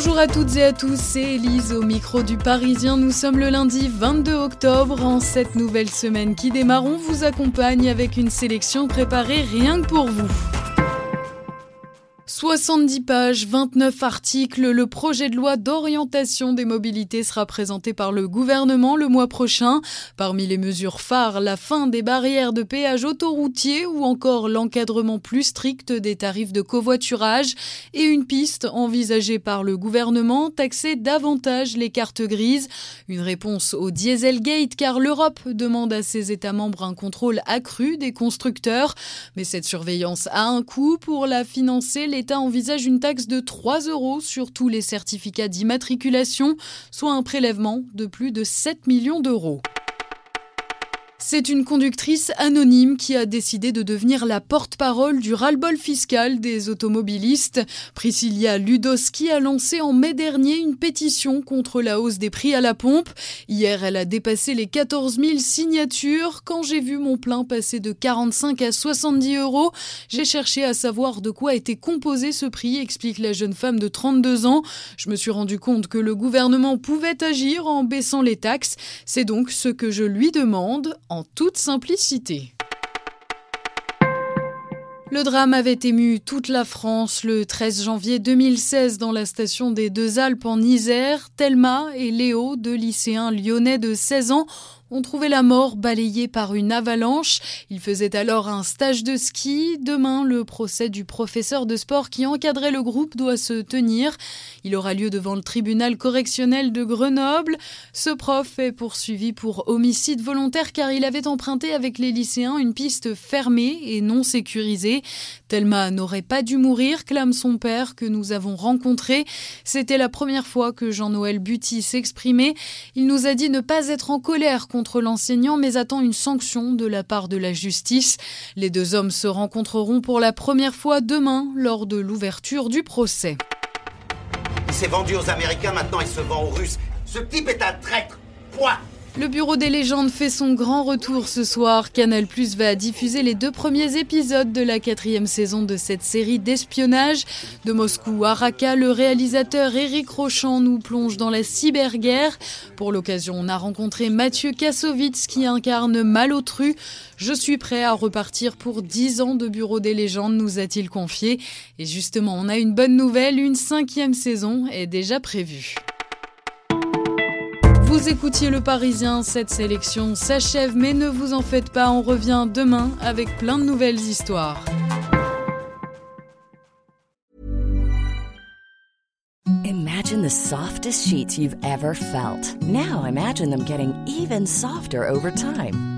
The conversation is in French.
Bonjour à toutes et à tous, c'est Elise au micro du Parisien. Nous sommes le lundi 22 octobre. En cette nouvelle semaine qui démarre, on vous accompagne avec une sélection préparée rien que pour vous. 70 pages, 29 articles, le projet de loi d'orientation des mobilités sera présenté par le gouvernement le mois prochain. Parmi les mesures phares, la fin des barrières de péage autoroutier ou encore l'encadrement plus strict des tarifs de covoiturage et une piste envisagée par le gouvernement, taxer davantage les cartes grises. Une réponse au Dieselgate car l'Europe demande à ses États membres un contrôle accru des constructeurs. Mais cette surveillance a un coût pour la financer. l'État envisage une taxe de 3 euros sur tous les certificats d'immatriculation, soit un prélèvement de plus de 7 millions d'euros. C'est une conductrice anonyme qui a décidé de devenir la porte-parole du ras-le-bol fiscal des automobilistes. Priscilla Ludowski a lancé en mai dernier une pétition contre la hausse des prix à la pompe. Hier, elle a dépassé les 14 000 signatures. Quand j'ai vu mon plein passer de 45 à 70 euros, j'ai cherché à savoir de quoi était composé ce prix, explique la jeune femme de 32 ans. Je me suis rendu compte que le gouvernement pouvait agir en baissant les taxes. C'est donc ce que je lui demande toute simplicité. Le drame avait ému toute la France le 13 janvier 2016 dans la station des Deux Alpes en Isère. Thelma et Léo, deux lycéens lyonnais de 16 ans, ont trouvé la mort balayée par une avalanche. Il faisait alors un stage de ski. Demain, le procès du professeur de sport qui encadrait le groupe doit se tenir. Il aura lieu devant le tribunal correctionnel de Grenoble. Ce prof est poursuivi pour homicide volontaire car il avait emprunté avec les lycéens une piste fermée et non sécurisée. Thelma n'aurait pas dû mourir, clame son père que nous avons rencontré. C'était la première fois que Jean-Noël Buty s'exprimait. Il nous a dit ne pas être en colère contre l'enseignant, mais attend une sanction de la part de la justice. Les deux hommes se rencontreront pour la première fois demain lors de l'ouverture du procès. Il s'est vendu aux Américains, maintenant il se vend aux Russes. Ce type est un traître. Point. Le Bureau des légendes fait son grand retour ce soir. Canal Plus va diffuser les deux premiers épisodes de la quatrième saison de cette série d'espionnage. De Moscou à Raqqa, le réalisateur Eric Rochant nous plonge dans la cyberguerre. Pour l'occasion, on a rencontré Mathieu Kassovitz qui incarne Malotru. Je suis prêt à repartir pour 10 ans de Bureau des légendes, nous a-t-il confié. Et justement, on a une bonne nouvelle, une cinquième saison est déjà prévue. Vous écoutiez le Parisien, cette sélection s'achève, mais ne vous en faites pas, on revient demain avec plein de nouvelles histoires. Imagine the softest sheets you've ever felt. Now imagine them getting even softer over time.